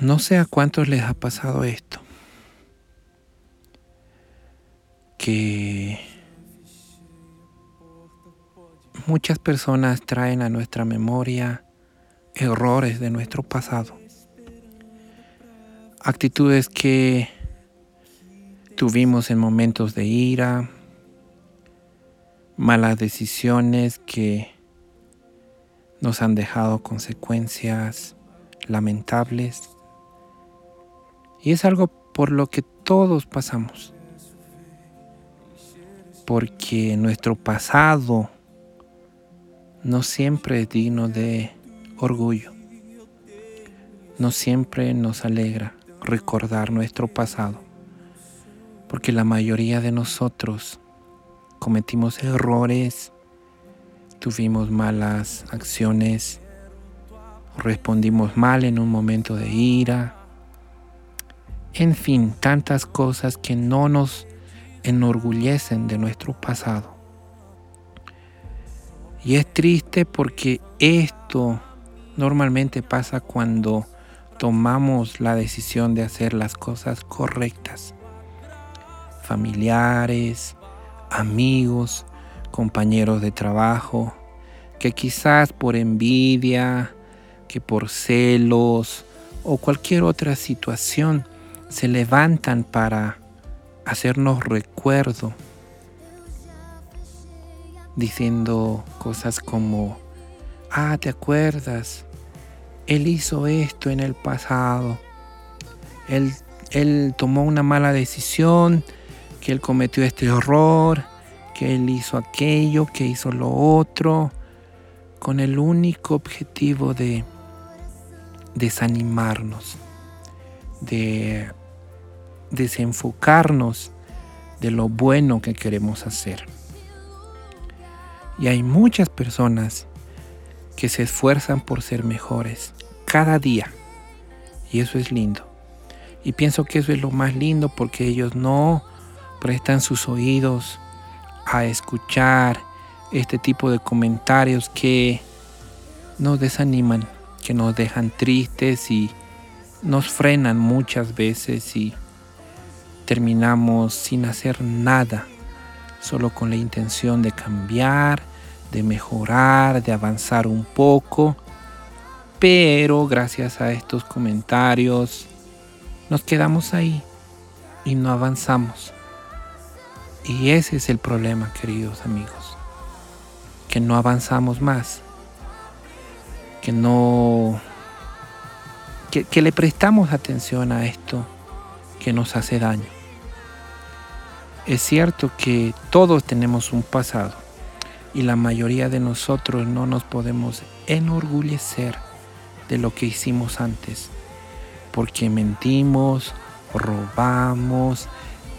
No sé a cuántos les ha pasado esto. Que muchas personas traen a nuestra memoria errores de nuestro pasado. Actitudes que tuvimos en momentos de ira, malas decisiones que nos han dejado consecuencias lamentables. Y es algo por lo que todos pasamos. Porque nuestro pasado no siempre es digno de orgullo. No siempre nos alegra recordar nuestro pasado. Porque la mayoría de nosotros cometimos errores, tuvimos malas acciones, respondimos mal en un momento de ira, en fin, tantas cosas que no nos enorgullecen de nuestro pasado. Y es triste porque esto normalmente pasa cuando tomamos la decisión de hacer las cosas correctas. Familiares, amigos, compañeros de trabajo, que quizás por envidia, que por celos o cualquier otra situación se levantan para hacernos recuerdo, diciendo cosas como, ah, ¿te acuerdas? Él hizo esto en el pasado. Él, él tomó una mala decisión, que él cometió este error, que él hizo aquello, que hizo lo otro, con el único objetivo de desanimarnos, de desenfocarnos de lo bueno que queremos hacer. Y hay muchas personas que se esfuerzan por ser mejores cada día. Y eso es lindo. Y pienso que eso es lo más lindo porque ellos no prestan sus oídos a escuchar este tipo de comentarios que nos desaniman, que nos dejan tristes y nos frenan muchas veces y terminamos sin hacer nada, solo con la intención de cambiar, de mejorar, de avanzar un poco. Pero gracias a estos comentarios nos quedamos ahí y no avanzamos. Y ese es el problema, queridos amigos, que no avanzamos más, que no, que, le prestamos atención a esto que nos hace daño. Es cierto que todos tenemos un pasado y la mayoría de nosotros no nos podemos enorgullecer de lo que hicimos antes, porque mentimos, robamos,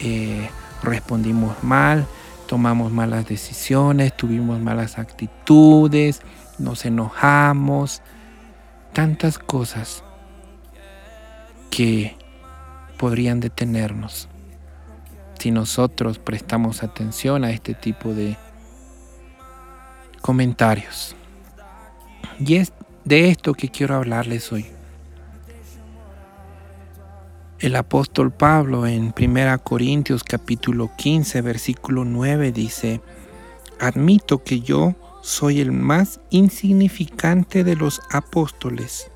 eh, respondimos mal, tomamos malas decisiones, tuvimos malas actitudes, nos enojamos, tantas cosas que podrían detenernos si nosotros prestamos atención a este tipo de comentarios. Y es de esto que quiero hablarles hoy. El apóstol Pablo en 1 Corintios capítulo 15 versículo 9 dice, admito que yo soy el más insignificante de los apóstoles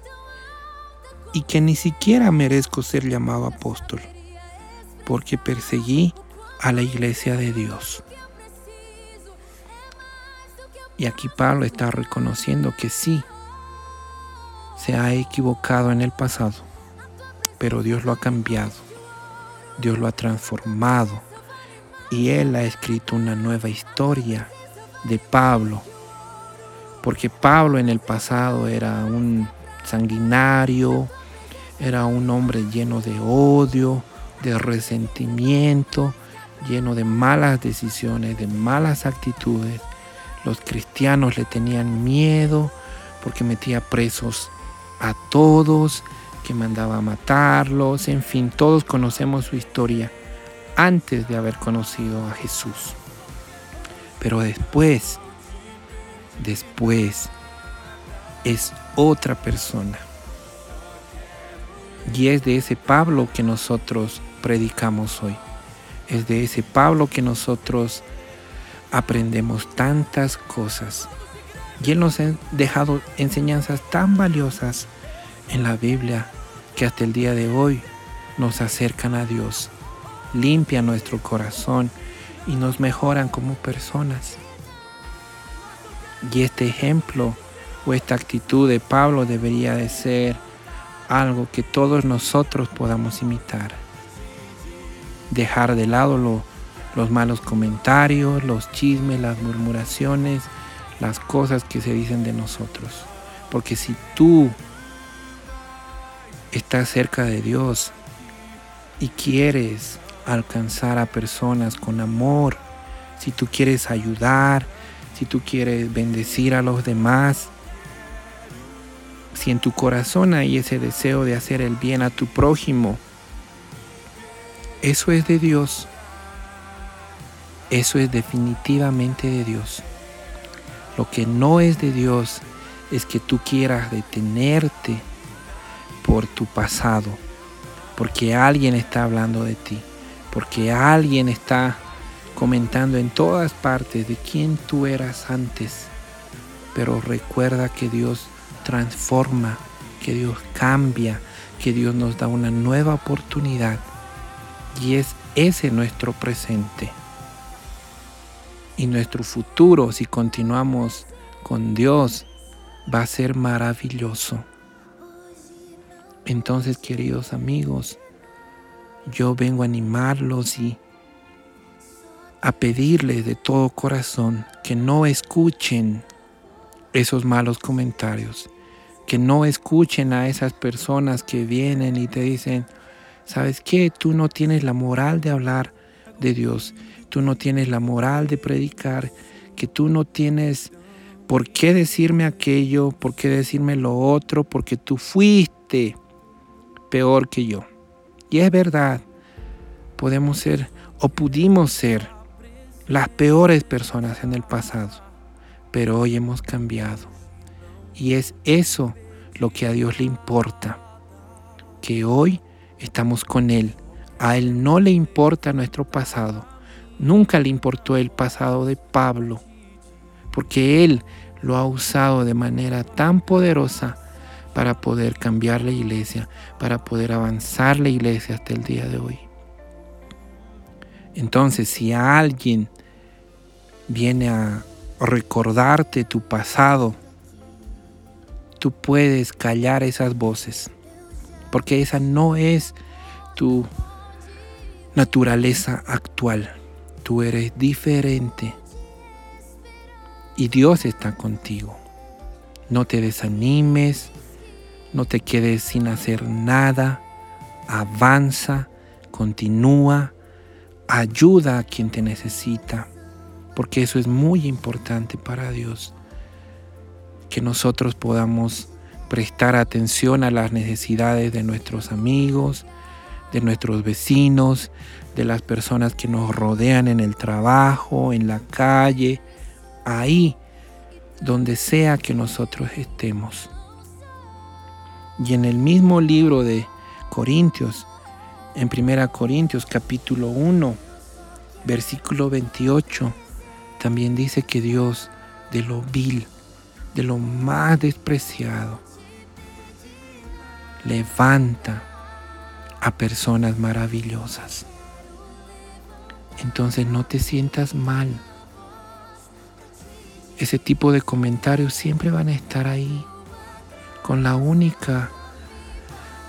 y que ni siquiera merezco ser llamado apóstol, porque perseguí a la iglesia de Dios. Y aquí Pablo está reconociendo que sí, se ha equivocado en el pasado pero Dios lo ha cambiado, Dios lo ha transformado y Él ha escrito una nueva historia de Pablo, porque Pablo en el pasado era un sanguinario, era un hombre lleno de odio, de resentimiento, lleno de malas decisiones, de malas actitudes. Los cristianos le tenían miedo porque metía presos a todos, que mandaba a matarlos, en fin, todos conocemos su historia antes de haber conocido a Jesús. Pero después, después, es otra persona. Y es de ese Pablo que nosotros predicamos hoy. Es de ese Pablo que nosotros aprendemos tantas cosas. Y Él nos ha dejado enseñanzas tan valiosas en la Biblia que hasta el día de hoy nos acercan a Dios, limpian nuestro corazón y nos mejoran como personas. Y este ejemplo o esta actitud de Pablo debería de ser algo que todos nosotros podamos imitar. Dejar de lado los malos comentarios, los chismes, las murmuraciones, las cosas que se dicen de nosotros. Porque si tú estás cerca de Dios y quieres alcanzar a personas con amor, si tú quieres ayudar, si tú quieres bendecir a los demás, si en tu corazón hay ese deseo de hacer el bien a tu prójimo, eso es de Dios. Eso es definitivamente de Dios. Lo que no es de Dios es que tú quieras detenerte por tu pasado, porque alguien está hablando de ti, porque alguien está comentando en todas partes de quién tú eras antes. Pero recuerda que Dios transforma, que Dios cambia, que Dios nos da una nueva oportunidad. Y es ese nuestro presente. Y nuestro futuro, si continuamos con Dios, va a ser maravilloso. Entonces, queridos amigos, yo vengo a animarlos y a pedirles de todo corazón que no escuchen esos malos comentarios, que no escuchen a esas personas que vienen y te dicen, ¿sabes qué? Tú no tienes la moral de hablar de Dios, tú no tienes la moral de predicar, que tú no tienes por qué decirme aquello, por qué decirme lo otro, porque tú fuiste peor que yo. Y es verdad, podemos ser o pudimos ser las peores personas en el pasado pero hoy hemos cambiado. Y es eso lo que a Dios le importa, que hoy estamos con Él. A Él no le importa nuestro pasado. Nunca le importó el pasado de Pablo, porque Él lo ha usado de manera tan poderosa para poder cambiar la iglesia, para poder avanzar la iglesia hasta el día de hoy. Entonces, si alguien viene a recordarte tu pasado, tú puedes callar esas voces, porque esa no es tu naturaleza actual. Tú eres diferente y Dios está contigo. No te desanimes, no te quedes sin hacer nada, avanza, continúa, ayuda a quien te necesita porque eso es muy importante para Dios, que nosotros podamos prestar atención a las necesidades de nuestros amigos, de nuestros vecinos, de las personas que nos rodean en el trabajo, en la calle, ahí donde sea que nosotros estemos. Y en el mismo libro de Corintios, en 1 Corintios capítulo 1, versículo 28, también dice que Dios de lo vil, de lo más despreciado, levanta a personas maravillosas. Entonces no te sientas mal. Ese tipo de comentarios siempre van a estar ahí con la única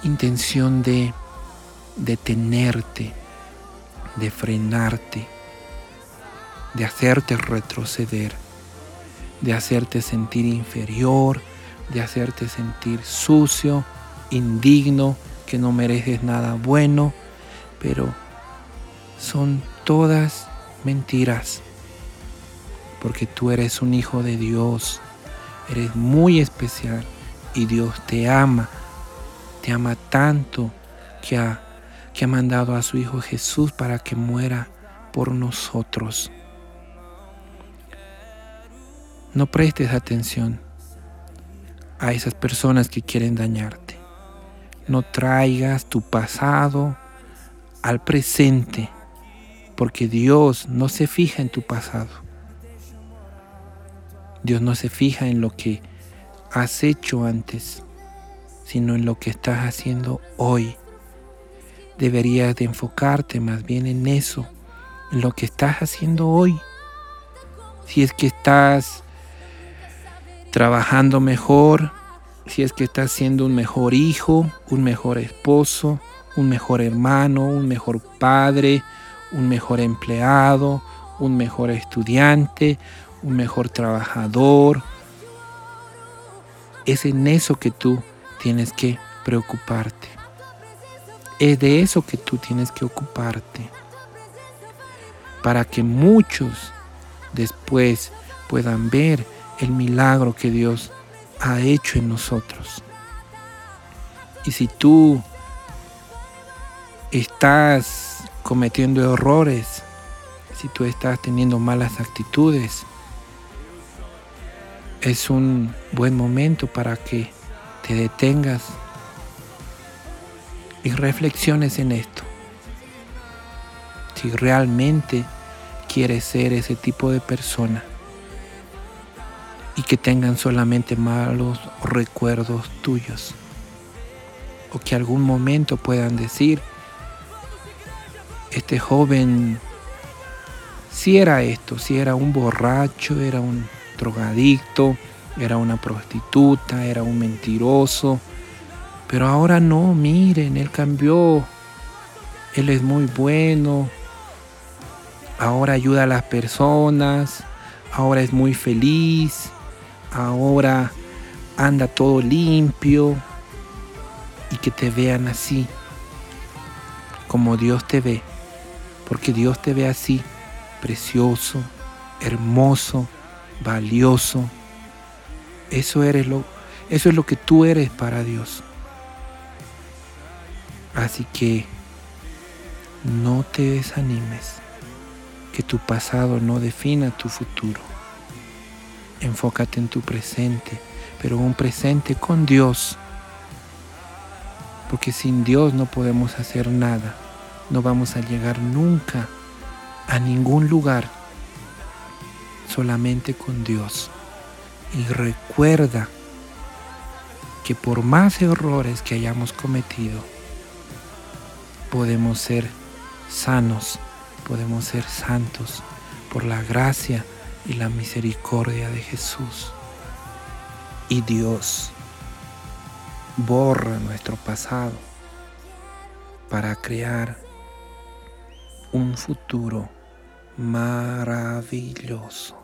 intención de detenerte, de frenarte, de hacerte retroceder, de hacerte sentir inferior, de hacerte sentir sucio, indigno, que no mereces nada bueno, pero son todas mentiras, porque tú eres un hijo de Dios, eres muy especial y Dios te ama, te ama tanto que ha, que ha mandado a su Hijo Jesús para que muera por nosotros. No prestes atención a esas personas que quieren dañarte. no traigas tu pasado al presente, porque Dios no se fija en tu pasado. Dios no se fija en lo que has hecho antes, sino en lo que estás haciendo hoy. Deberías de enfocarte más bien en eso, en lo que estás haciendo hoy. Si es que estás trabajando mejor, si es que estás siendo un mejor hijo, un mejor esposo, un mejor hermano, un mejor padre, un mejor empleado, un mejor estudiante, un mejor trabajador. Es en eso que tú tienes que preocuparte. Es de eso que tú tienes que ocuparte. Para que muchos después puedan ver el milagro que Dios ha hecho en nosotros. Y si tú estás cometiendo errores, si tú estás teniendo malas actitudes, es un buen momento para que te detengas y reflexiones en esto. Si realmente quieres ser ese tipo de persona y que tengan solamente malos recuerdos tuyos. O que algún momento puedan decir, este joven si era esto, si era un borracho, era un drogadicto, era una prostituta, era un mentiroso. Pero ahora no, miren, él cambió. Él es muy bueno. Ahora ayuda a las personas. Ahora es muy feliz ahora anda todo limpio y que te vean así, como Dios te ve, porque Dios te ve así, precioso, hermoso, valioso. Eso eres lo eso es lo que tú eres para Dios. Así que no te desanimes, que tu pasado no defina tu futuro enfócate en tu presente, pero un presente con Dios. Porque sin Dios no podemos hacer nada. No vamos a llegar nunca a ningún lugar. Solamente con Dios. Y recuerda que por más errores que hayamos cometido, podemos ser sanos, podemos ser santos por la gracia y la misericordia de Jesús. Y Dios borra nuestro pasado para crear un futuro maravilloso.